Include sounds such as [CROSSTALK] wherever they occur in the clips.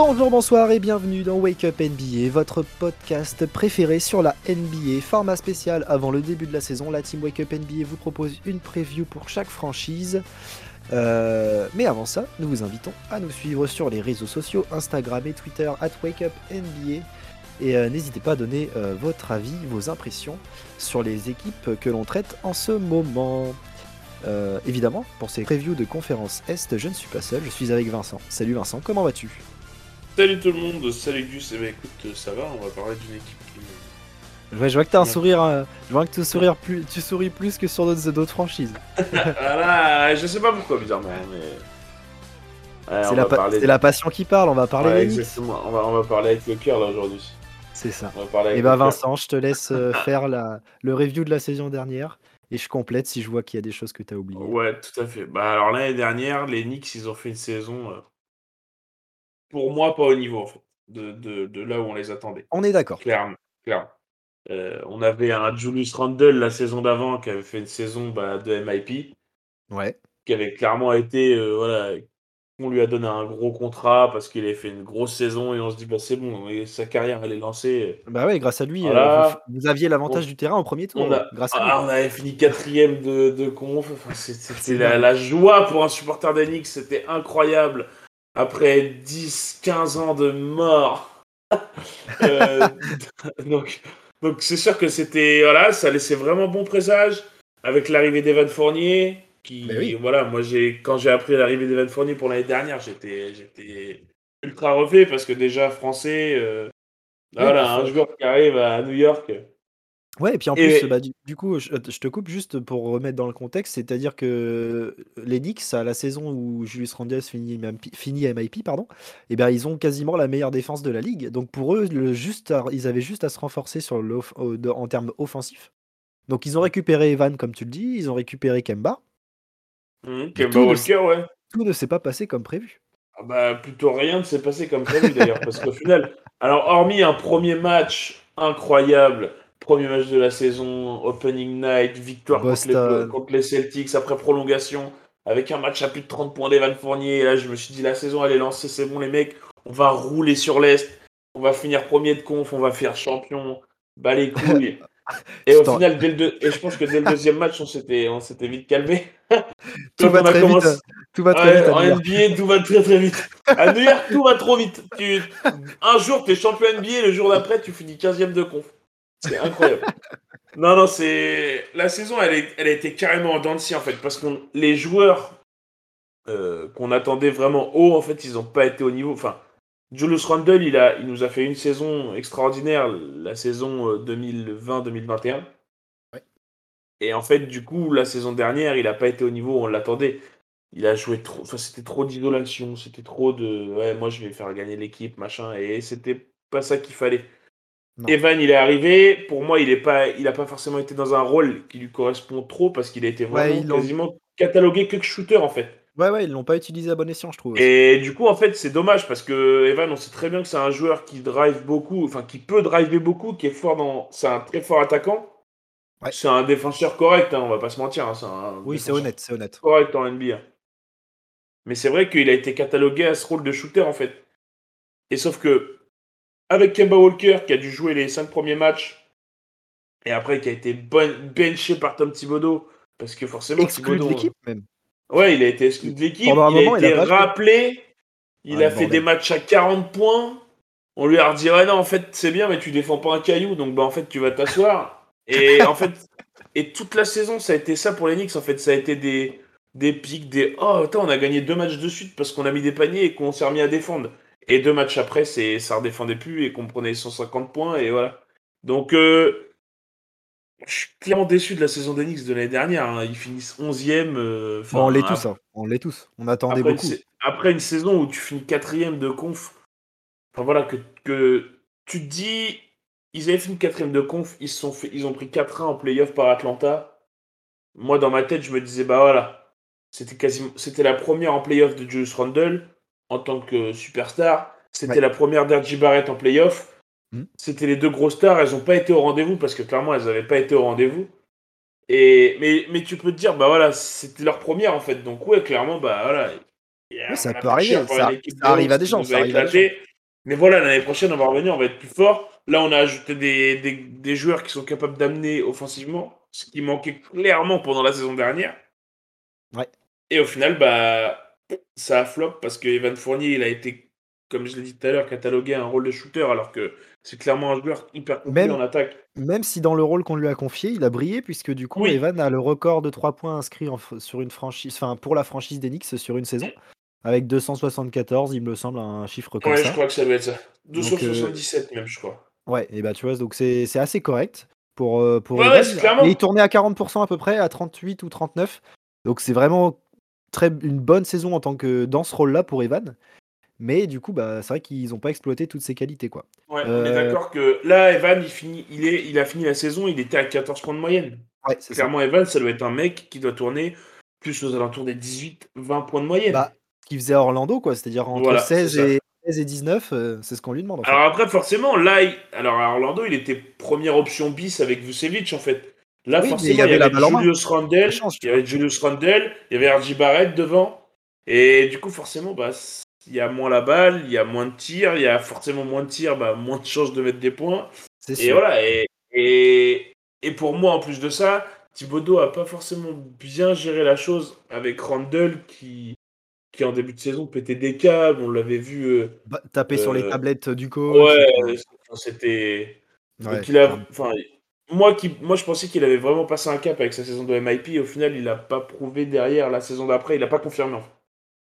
Bonjour, bonsoir et bienvenue dans Wake Up NBA, votre podcast préféré sur la NBA. Format spécial avant le début de la saison, la team Wake Up NBA vous propose une preview pour chaque franchise. Euh, mais avant ça, nous vous invitons à nous suivre sur les réseaux sociaux, Instagram et Twitter, at Wake Up NBA. Et euh, n'hésitez pas à donner euh, votre avis, vos impressions sur les équipes que l'on traite en ce moment. Évidemment, pour ces previews de conférence Est, je ne suis pas seul, je suis avec Vincent. Salut Vincent, comment vas-tu? Salut tout le monde, salut Gus, et bah écoute, ça va, on va parler d'une équipe qui... Ouais, je vois que t'as un sourire, euh, je vois que tu, sourires plus, tu souris plus que sur d'autres franchises. [LAUGHS] voilà, je sais pas pourquoi bizarrement, mais... Ouais, C'est la, pa- la passion qui parle, on va parler Ouais, exactement, on va, on va parler avec le cœur là aujourd'hui. C'est ça. On va parler avec Et bah le cœur. Vincent, je te laisse euh, [LAUGHS] faire la, le review de la saison dernière et je complète si je vois qu'il y a des choses que tu as oubliées. Ouais, tout à fait. Bah alors l'année dernière, les Knicks, ils ont fait une saison, euh, pour moi, pas au niveau en fait, de, de, de là où on les attendait. On est d'accord. Clairement, clairement. Euh, on avait un Julius Randle la saison d'avant qui avait fait une saison bah, de MIP. Ouais. qui avait clairement été, euh, voilà, on lui a donné un gros contrat parce qu'il avait fait une grosse saison et on se dit, bah c'est bon, et sa carrière elle est lancée. Bah ouais, grâce à lui, euh, Voilà. vous, vous aviez l'avantage du terrain au premier tour. On, a, grâce à ah, on avait fini quatrième de, de conf, enfin, c'était la, la joie pour un supporter d'Enix, c'était incroyable. Après 10-15 ans de mort. [LAUGHS] Euh, [LAUGHS] donc, donc c'est sûr que c'était, voilà, ça laissait vraiment bon présage avec l'arrivée d'Evan Fournier. Qui, oui. voilà, moi j'ai quand j'ai appris l'arrivée d'Evan Fournier pour l'année dernière, j'étais j'étais ultra refait parce que déjà français, euh, Oui, voilà, un joueur qui arrive à New York. Ouais, et puis en Et- plus, bah, du, du coup, je, je te coupe juste pour remettre dans le contexte, c'est-à-dire que les Knicks, à la saison où Julius Randle finit MIP, finit MIP, pardon, et ben ils ont quasiment la meilleure défense de la ligue. Donc pour eux, le juste à- ils avaient juste à se renforcer sur en termes offensifs. Donc ils ont récupéré Evan, comme tu le dis, ils ont récupéré Kemba. Tout Kemba Walker, ouais. Tout ne s'est pas passé comme prévu. Ah bah, plutôt rien ne s'est passé comme prévu d'ailleurs, parce qu'au final, alors hormis un premier match incroyable, premier match de la saison, opening night, victoire contre les, Boston. contre les Celtics après prolongation, avec un match à plus de 30 points d'Evan Fournier, et là je me suis dit la saison elle est lancée, c'est bon les mecs, on va rouler sur l'Est, on va finir premier de conf, on va faire champion, bas les couilles. [LAUGHS] Et au final, dès le deux- et je pense que dès le deuxième match, on s'était, on s'était vite calmé. [LAUGHS] Tout va très commencé- vite. Tout va très Ouais, vite. en. NBA, tout va très très vite. À New York, tout va trop vite. Tu... Un jour, tu es champion NBA, le jour d'après, tu finis 15ème de conf. C'est incroyable. [LAUGHS] non, non, c'est. La saison, elle, est... elle a été carrément en dents de scie, en fait, parce que les joueurs euh, qu'on attendait vraiment haut, en fait, ils n'ont pas été au niveau. Enfin, Julius Randle, il, a... il nous a fait une saison extraordinaire, la saison euh, 2020-2021. Ouais. Et en fait, du coup, la saison dernière, il n'a pas été au niveau où on l'attendait il a joué trop, enfin c'était trop d'isolation, c'était trop de, ouais, moi je vais faire gagner l'équipe, machin, et c'était pas ça qu'il fallait. Non. Evan, il est arrivé, pour moi, il est pas, il a pas forcément été dans un rôle qui lui correspond trop parce qu'il a été vraiment quasiment catalogué que shooter en fait. Ouais, ouais, ils l'ont pas utilisé à bon escient, je trouve. aussi. Et du coup, en fait, c'est dommage parce que Evan, on sait très bien que c'est un joueur qui drive beaucoup, enfin qui peut driver beaucoup, qui est fort dans, c'est un très fort attaquant. Ouais. C'est un défenseur correct, hein, on va pas se mentir. hein, un Oui, c'est honnête, c'est honnête. correct en NBA. Mais c'est vrai qu'il a été catalogué à ce rôle de shooter en fait. Et sauf que avec Kemba Walker qui a dû jouer les 5 premiers matchs et après qui a été bon- benché par Tom Thibodeau parce que forcément Exclu de Thibodeau- l'équipe, même. Ouais, il a été exclu de l'équipe, Pendant un il moment, a il a été rappelé, il Ouais, a fait bordel. des matchs à 40 points. On lui a redit ouais non en fait c'est bien mais tu défends pas un caillou donc bah en fait tu vas t'asseoir. [LAUGHS] Et en fait et toute la saison ça a été ça pour les Knicks en fait ça a été des des pics des oh attends on a gagné deux matchs de suite parce qu'on a mis des paniers et qu'on s'est remis à défendre. Et deux matchs après c'est ça redéfendait plus et qu'on prenait 150 points et voilà. Donc euh, je suis clairement déçu de la saison Knicks de l'année dernière. hein. Ils finissent 11e. euh, Bon, on l'est tous, hein. on l'est tous. On attendait après, beaucoup. Une, après une saison où tu finis quatrième de conf, enfin voilà, que, que tu te dis, ils avaient fini quatrième de conf, ils, sont fait, ils ont pris 4-1 en playoff par Atlanta. Moi, dans ma tête, je me disais, bah voilà, c'était quasiment, c'était la première en playoff de Julius Randle en tant que superstar. C'était Ouais. la première d'R.J. Barrett en playoff. Hmm. C'était les deux grosses stars, elles n'ont pas été au rendez-vous parce que clairement, elles n'avaient pas été au rendez-vous. Et, mais, mais tu peux te dire, bah voilà, c'était leur première en fait. Donc, ouais, clairement, bah voilà. Oui, ça peut arriver, ça- ça arrive à des gens, ça a arrive à des éclaté. Mais voilà, l'année prochaine, on va revenir, on va être plus fort. Là, on a ajouté des, des, des joueurs qui sont capables d'amener offensivement, ce qui manquait clairement pendant la saison dernière. Ouais. Et au final, bah, ça a flop parce que Evan Fournier, il a été, comme je l'ai dit tout à l'heure, catalogué à un rôle de shooter, alors que c'est clairement un joueur hyper complet Même- en attaque. Même si dans le rôle qu'on lui a confié, il a brillé, puisque du coup, Oui. Evan a le record de 3 points inscrits en f- sur une franchise, enfin pour la franchise d'Enix sur une saison, avec 274, il me semble, un chiffre comme Ouais, je ça. crois que ça doit être ça. Donc, 277 même, je crois. Ouais, et bah tu vois, donc c'est assez correct pour, euh, pour Ouais, Evan. ouais, c'est clairement. Et il tournait à 40% à peu près, à 38 ou 39. Donc c'est vraiment très, une bonne saison en tant que dans ce rôle-là pour Evan. Mais du coup, bah, c'est vrai qu'ils n'ont pas exploité toutes ses qualités. Quoi. Ouais, on Euh, est d'accord que là, Evan, il, finit, il, est, il a fini la saison, il était à 14 points de moyenne. Ouais, c'est ça. Clairement, Evan, ça doit être un mec qui doit tourner plus aux alentours des 18-20 points de moyenne. Bah, Ce qu'il faisait à Orlando, quoi. C'est-à-dire entre Voilà, 16, c'est ça. et, 16 et 19, euh, c'est ce qu'on lui demande. En fait. Alors après, forcément, là, il- alors à Orlando, il était première option bis avec Vucevic, en fait. Là, Oui, forcément, il y avait. Julius Randle, il y avait Julius Randle, il y avait RJ Barrett devant. Et du coup, forcément, bah, il y a moins la balle, il y a moins de tirs, il y a forcément moins de tirs, bah, moins de chances de mettre des points. Et sûr. voilà, et, et, et pour moi, en plus de ça, Thibodeau a pas forcément bien géré la chose avec Randle qui, qui en début de saison pétait des câbles, on l'avait vu. euh, Bah, taper sur les euh, tablettes du coach. ouais, c'était. ouais, donc il a, moi, qui, moi, je pensais qu'il avait vraiment passé un cap avec sa saison de MIP. Et au final, il n'a pas prouvé derrière la saison d'après. Il n'a pas confirmé. En fait.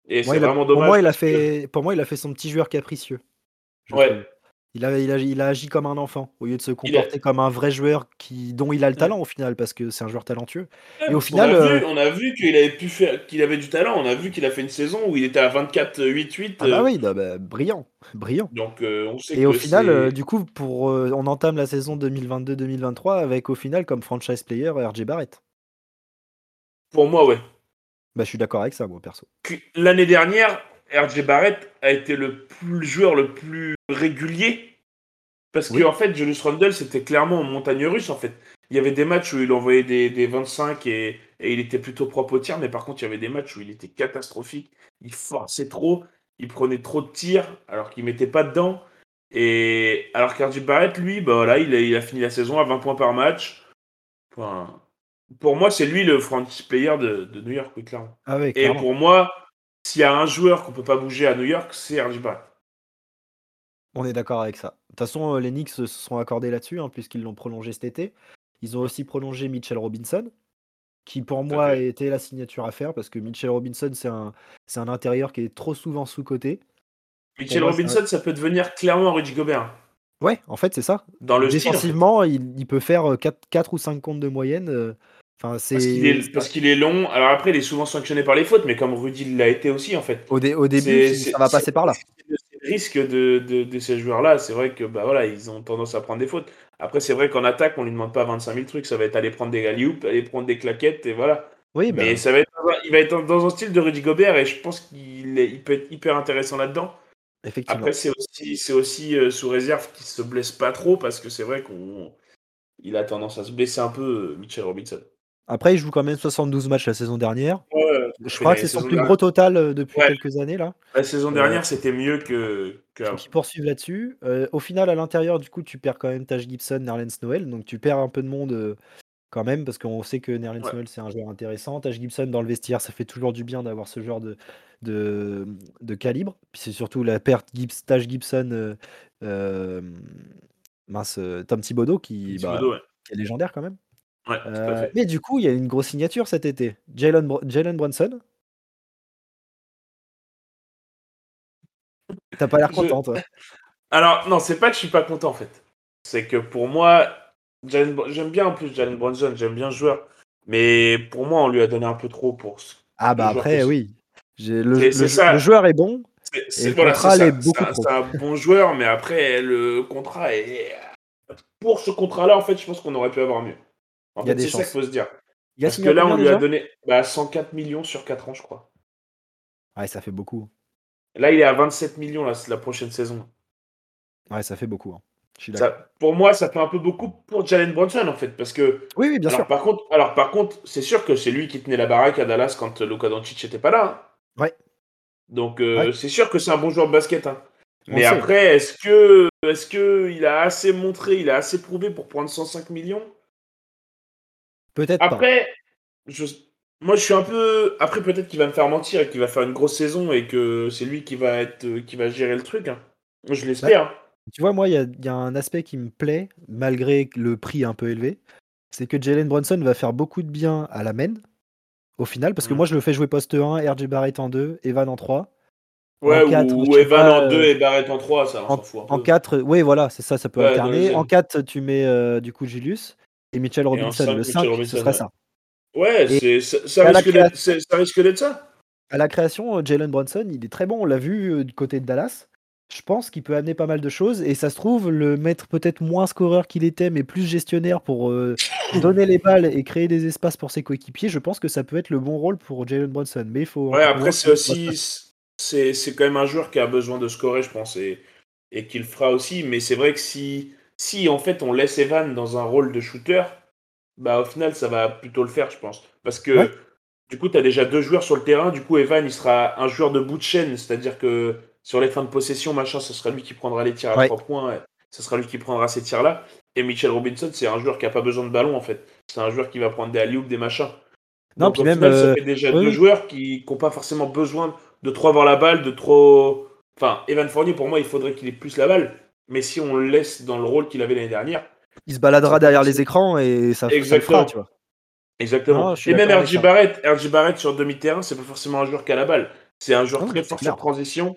Et c'est a- vraiment pour, dommage. moi, il a que- fait, pour moi, il a fait son petit joueur capricieux. Ouais. Il a, il, a, il a agi comme un enfant au lieu de se a- comporter comme un vrai joueur qui, dont il a le talent au final parce que c'est un joueur talentueux. Ouais, Et au final, a euh, vu, on a vu qu'il avait pu faire, qu'il avait du talent. On a vu qu'il a fait une saison où il était à 24-8-8. Ah bah euh, oui, bah, bah, brillant, brillant. Donc euh, on sait Et que au final, du coup, pour, on entame la saison 2022-2023 avec au final comme franchise player RJ Barrett. pour moi, ouais. Bah, je suis d'accord avec ça, moi perso. L'année dernière, RJ Barrett a été le, plus, le joueur le plus régulier. Parce Oui. que en fait, Julius Randle, c'était clairement en montagne russe. En fait, il y avait des matchs où il envoyait des, des 25 et, et il était plutôt propre au tir, mais par contre, il y avait des matchs où il était catastrophique. Il forçait trop, il prenait trop de tirs alors qu'il mettait pas dedans. Et alors qu'RJ Barrett, lui, bah voilà, il a, il a fini la saison à 20 points par match. Enfin, pour moi, c'est lui le franchise player de, de New York, oui, clairement. Ah Et clairement. pour moi, s'il y a un joueur qu'on peut pas bouger à New York, c'est RJ Barrett. On est d'accord avec ça. De toute façon, euh, les Knicks se sont accordés là-dessus, hein, puisqu'ils l'ont prolongé cet été. Ils ont aussi prolongé Mitchell Robinson, qui pour moi était la signature à faire, parce que Mitchell Robinson, c'est un, c'est un intérieur qui est trop souvent sous-coté. Mitchell moi, Robinson, ça peut devenir clairement Rudy Gobert. Ouais, en fait, c'est ça. Dans le style. en fait. Défensivement, il, il peut faire 4, ou 5 comptes de moyenne. euh, Enfin, c'est. Parce qu'il est, parce qu'il est long. Alors après, il est souvent sanctionné par les fautes, mais comme Rudy l'a été aussi, en fait. Au, dé- au début, C'est- ça va c'est- passer par là. Le risque de, de, de ces joueurs-là. C'est vrai que bah, voilà, ils ont tendance à prendre des fautes. Après, c'est vrai qu'en attaque, on lui demande pas 25 000 trucs. Ça va être aller prendre des alley aller prendre des claquettes, et voilà. Oui, bah, Mais ça va être, il va être dans un style de Rudy Gobert, et je pense qu'il est- il peut être hyper intéressant là-dedans. effectivement. Après, c'est aussi, c'est aussi euh, sous réserve qu'il se blesse pas trop parce que c'est vrai qu'on il a tendance à se blesser un peu, euh, Mitchell Robinson. Après, il joue quand même 72 matchs la saison dernière. Ouais, Je crois que c'est son plus dernière- gros total euh, depuis Ouais. quelques années là. La saison Euh, dernière, c'était mieux que. que qu'ils poursuivent là-dessus. Euh, au final, à l'intérieur, du coup, tu perds quand même Taj Gibson, Nerlens Noel. Donc tu perds un peu de monde euh, quand même, parce qu'on sait que Nerlens Ouais. Noel, c'est un joueur intéressant. Taj Gibson, dans le vestiaire, ça fait toujours du bien d'avoir ce genre de, de, de calibre. Puis c'est surtout la perte Gibbs, Taj Gibson, mince, Tom Thibodeau, qui, bah, Thibodeau, qui est légendaire quand même. Ouais, tout à Euh, fait. mais du coup, il y a une grosse signature cet été. Jalen Br- Jalen Brunson. T'as pas l'air Je- content, toi. [LAUGHS] Alors, non, c'est pas que je suis pas content en fait. C'est que pour moi, j'aime bien en plus Jalen Brunson, j'aime bien le joueur. Mais pour moi, on lui a donné un peu trop pour. ce- Ah bah après, que oui. Le, le- le joueur est bon. Voilà. C'est un bon joueur, mais après, le contrat est. Pour ce contrat-là, en fait, je pense qu'on aurait pu avoir mieux. En Il y a fait, des c'est ça qu'il faut se dire. Il a Parce que là, on lui a donné bah, 104 millions sur 4 ans, je crois. Ouais, ça fait beaucoup. Là, il est à 27 millions la, la prochaine saison. Ouais, ça fait beaucoup. hein. Ça, pour moi, ça fait un peu beaucoup pour Jalen Brunson, en fait. Parce que. Oui, oui, bien alors, sûr. Par contre, alors, par contre, c'est sûr que c'est lui qui tenait la baraque à Dallas quand Luka Doncic n'était pas là. hein. Ouais. Donc, euh, Ouais. c'est sûr que c'est un bon joueur de basket. hein. Mais après, est-ce que, est-ce que il a assez montré, il a assez prouvé pour prendre 105 millions? Peut-être Après, je, moi, je suis un peu. Après, peut-être qu'il va me faire mentir et qu'il va faire une grosse saison et que c'est lui qui va être, qui va gérer le truc. Hein. Je l'espère. Tu vois, moi, il y, a un aspect qui me plaît, malgré le prix un peu élevé, c'est que Jalen Brunson va faire beaucoup de bien à la main, au final, parce que mm. moi, je le fais jouer poste 1, RJ Barrett en 2, Evan en 3. Ouais, ou, Evan en 2 et Barrett en 3, ça, en, en 4, oui, voilà, c'est ça, ça peut alterner. En 4, tu mets euh, du coup Julius et Mitchell Robinson, le 5, ce serait ça. Ouais, ça, risque d'être ça. À la création, euh, Jalen Brunson, il est très bon, on l'a vu euh, du côté de Dallas je pense qu'il peut amener pas mal de choses et ça se trouve le mettre peut-être moins scoreur qu'il était mais plus gestionnaire pour euh, [LAUGHS] donner les balles et créer des espaces pour ses coéquipiers je pense que ça peut être le bon rôle pour Jalen Brunson mais il faut ouais après c'est aussi c'est, quand même un joueur qui a besoin de scorer je pense et, et qu'il fera aussi mais c'est vrai que si si en fait on laisse Evan dans un rôle de shooter bah au final ça va plutôt le faire je pense parce que du coup tu as déjà deux joueurs sur le terrain du coup Evan il sera un joueur de bout de chaîne c'est-à-dire que sur les fins de possession, machin, ce sera lui qui prendra les tirs à trois points. Ce sera lui qui prendra ces tirs-là. Et Mitchell Robinson, c'est un joueur qui n'a pas besoin de ballon, en fait. C'est un joueur qui va prendre des alley des machins. Non, puis même, ça euh, fait déjà deux joueurs qui n'ont pas forcément besoin de trop avoir la balle, de trop. Enfin, Evan Fournier, pour moi, il faudrait qu'il ait plus la balle. Mais si on le laisse dans le rôle qu'il avait l'année dernière. Il se baladera derrière les écrans et ça, Exactement. fera, tu vois. Exactement. et même RJ Barrett, RJ Barrett sur demi-terrain, c'est pas forcément un joueur qui a la balle. C'est un joueur très fort sur transition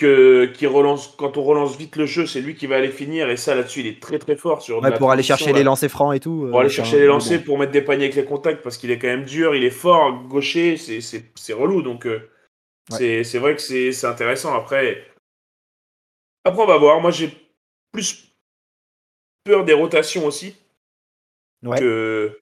qui relance, quand on relance vite le jeu, c'est lui qui va aller finir. Et ça, là-dessus, il est très très fort. Sur pour aller chercher les lancers francs et tout. Pour aller euh, chercher les lancers, pour mettre des paniers avec les contacts, parce qu'il est quand même dur, il est fort, gaucher, c'est relou. Donc, euh, c'est vrai que c'est intéressant. Après, après, on va voir. Moi, j'ai plus peur des rotations aussi que,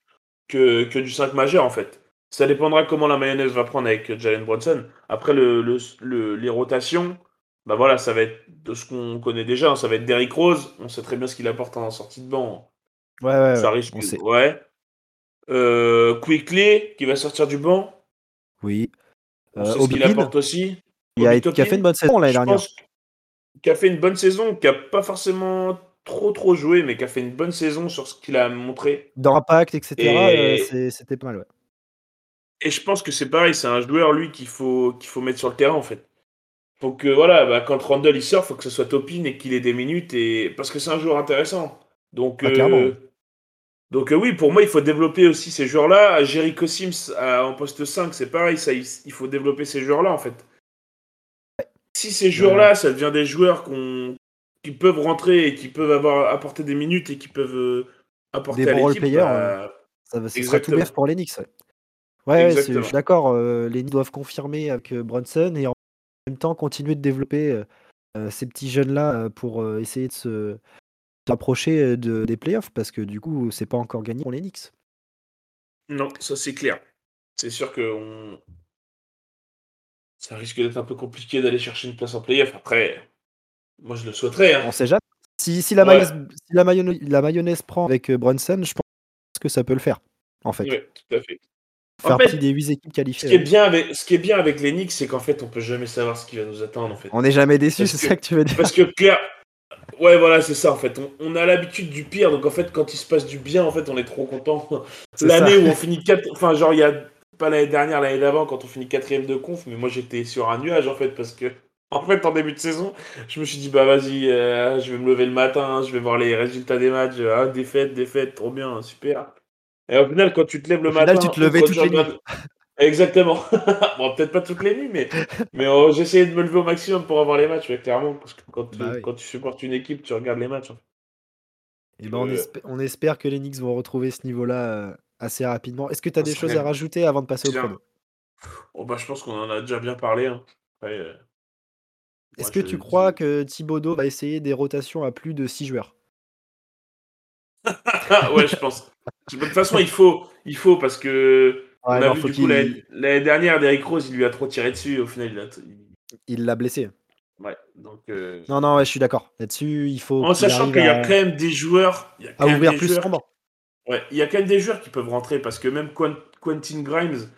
que, que du 5 majeur, en fait. Ça dépendra comment la mayonnaise va prendre avec Jalen Brunson. Après, le, le, les rotations, bah voilà, ça va être de ce qu'on connaît déjà, hein, ça va être Derrick Rose, on sait très bien ce qu'il apporte en sortie de banc. Ouais, ouais, ça risque, ouais. Euh, Quickly, qui va sortir du banc. Oui. On euh, sait ce qu'il apporte aussi. Il a, qui a fait une bonne saison l'année dernière. Qui a fait une bonne saison, qui a pas forcément trop trop joué, mais qui a fait une bonne saison sur ce qu'il a montré. Dans l'impact, etc. Euh, c'était pas mal, ouais. Et je pense que c'est pareil, c'est un joueur, lui, qu'il faut, qu'il faut mettre sur le terrain, en fait faut que voilà, bah, quand Randall il sort, faut que ce soit Topin et qu'il ait des minutes et parce que c'est un joueur intéressant. Donc ah, euh, donc euh, oui, pour moi, il faut développer aussi ces joueurs-là. Jericho Sims en poste 5, c'est pareil, ça il, faut développer ces joueurs-là en fait. Si ces joueurs-là, ça devient des joueurs qui peuvent rentrer et qui peuvent avoir apporter des minutes et qui peuvent euh, apporter des à l'équipe, bah, ça, va, sera tout pour l'Enix. Ouais, je suis d'accord. les Knicks doivent confirmer avec Brunson et en même temps continuer de développer euh, euh, ces petits jeunes-là euh, pour essayer de se rapprocher de, des playoffs parce que du coup, c'est pas encore gagné pour les Knicks. Non, ça c'est clair. C'est sûr que ça risque d'être un peu compliqué d'aller chercher une place en playoff. Après, moi je le souhaiterais. Hein. On sait jamais. Si, si, la, mayonnaise, la, mayonnaise, prend avec Brunson, je pense que ça peut le faire, en fait. Oui, tout à fait faire partie des 8 équipes qualifiées. Ce qui est bien avec, ce qui est bien avec les Knicks, c'est qu'en fait, on peut jamais savoir ce qui va nous attendre. En fait. On n'est jamais déçu, c'est ça que tu veux dire. Parce que clair, ouais, voilà, c'est ça en fait. On, a l'habitude du pire, donc en fait, quand il se passe du bien, en fait, on est trop content. L'année où on finit 4 enfin, genre, il y a pas l'année dernière, l'année d'avant, quand on finit quatrième de conf, mais moi j'étais sur un nuage en fait, parce que [LAUGHS] en fait, en début de saison, je me suis dit, bah vas-y, euh, je vais me lever le matin, je vais voir les résultats des matchs. Ah, défaite, défaite, trop bien, super. Et au final, quand tu te lèves le matin. tu te levais toutes les nuits. [LAUGHS] Exactement. [LAUGHS] bon, peut-être pas toutes les nuits, mais, mais oh, j'essayais de me lever au maximum pour avoir les matchs, clairement, parce que quand, tu, bah quand tu supportes une équipe, tu regardes les matchs. Hein. Et ben, on, espère, que les Knicks vont retrouver ce niveau-là euh, assez rapidement. Est-ce que tu as des choses à rajouter avant de passer au promo? oh, bah, Je pense qu'on en a déjà bien parlé. Hein. Euh, Est-ce que tu crois que Thibodeau va essayer des rotations à plus de 6 joueurs? [LAUGHS] Ouais, je pense. De toute façon, il faut, il faut parce que on a vu, du coup, l'année dernière, Derrick Rose, il lui a trop tiré dessus. Au final, il l'a il... l'a blessé. Ouais, donc. Euh, non, non, ouais, je suis d'accord. Là-dessus, il faut. En sachant qu'il y a quand même des joueurs. Il y a à ouvrir plus joueurs... Ouais, il y a quand même des joueurs qui peuvent rentrer parce que même Quentin Grimes,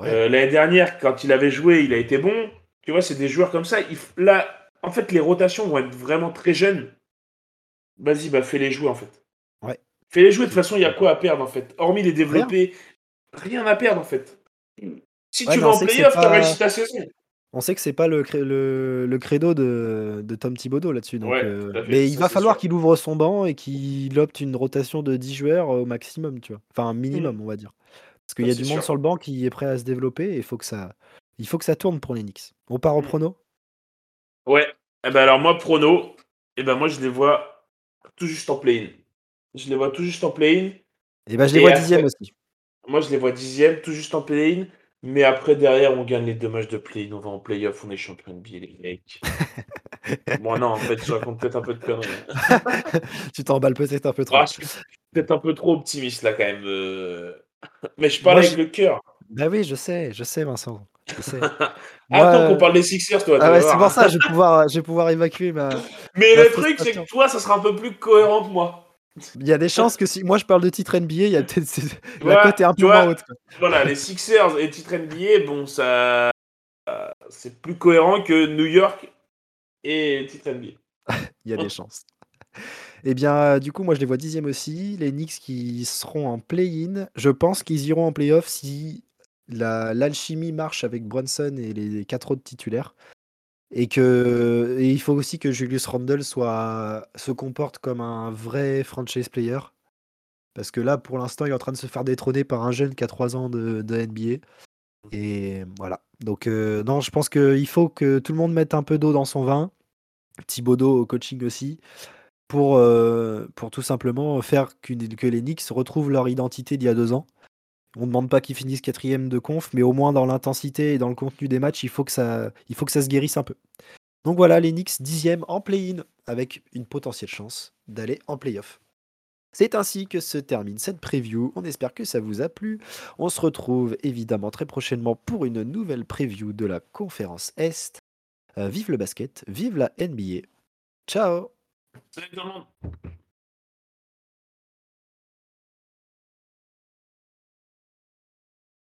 euh, l'année dernière, quand il avait joué, il a été bon. Tu vois, c'est des joueurs comme ça. Là, en fait, les rotations vont être vraiment très jeunes. Vas-y, bah fais-les jouer en fait. Ouais. Fais-les jouer, de toute façon, il y a quoi à perdre en fait? Hormis les développer, rien, à perdre en fait. Si tu vas en playoff, tu as réussi ta saison. On sait que c'est pas le, le, le, credo de, de Tom Thibodeau là-dessus. Ouais, euh, mais il va falloir qu'il ouvre son banc et qu'il opte une rotation de 10 joueurs au maximum, tu vois. Enfin, un minimum, mm. on va dire. Parce qu'il y a du monde sur le banc qui est prêt à se développer et il faut que ça, il faut que ça tourne pour les Knicks. On part au mm. prono? Ouais. Eh ben alors moi, prono, eh ben moi je les vois tout juste en play-in. Je les vois tout juste en play-in. Et eh ben je les vois dixième aussi. Moi je les vois dixième, tout juste en play-in. Mais après, derrière, on gagne les deux matchs de play, on va en playoff, on est champion NBA, les mecs. [LAUGHS] Moi, non, en fait, je raconte peut-être un peu de conneries. [LAUGHS] tu t'emballes peut-être un peu trop. Ah, je suis peut-être un peu trop optimiste, là, quand même. Euh. Mais je parle avec le cœur. Bah oui, je sais, je sais, Vincent. Je sais. [LAUGHS] Attends qu'on parle des Sixers, toi. Ah ouais, c'est pour ça, je vais pouvoir, je vais pouvoir évacuer ma. Mais le truc, c'est que toi, ça sera un peu plus cohérent que moi. Il y a des chances que si moi je parle de titre NBA, il y a peut-être la cote est un peu moins haute. Voilà, les Sixers et titre NBA, bon, ça, c'est plus cohérent que New York et titre NBA. [LAUGHS] il y a des chances. Eh bien, du coup, moi je les vois dixième aussi. Les Knicks qui seront en play-in. Je pense qu'ils iront en play-off si l'alchimie marche avec Brunson et les quatre autres titulaires. Et que il faut aussi que Julius Randle se comporte comme un vrai franchise player. Parce que là, pour l'instant, il est en train de se faire détrôner par un jeune qui a 3 ans de, NBA. Et voilà. Donc, euh, non, je pense qu'il faut que tout le monde mette un peu d'eau dans son vin. Thibaudot au coaching aussi. Pour, euh, pour tout simplement faire que les Knicks retrouvent leur identité d'il y a deux ans. On ne demande pas qu'ils finissent quatrième de conf, mais au moins dans l'intensité et dans le contenu des matchs, il faut que ça, se guérisse un peu. Donc voilà, les Knicks dixième en play-in, avec une potentielle chance d'aller en play-off. C'est ainsi que se termine cette preview. On espère que ça vous a plu. On se retrouve évidemment très prochainement pour une nouvelle preview de la conférence Est. Euh, vive le basket, vive la NBA. Ciao Salut tout le monde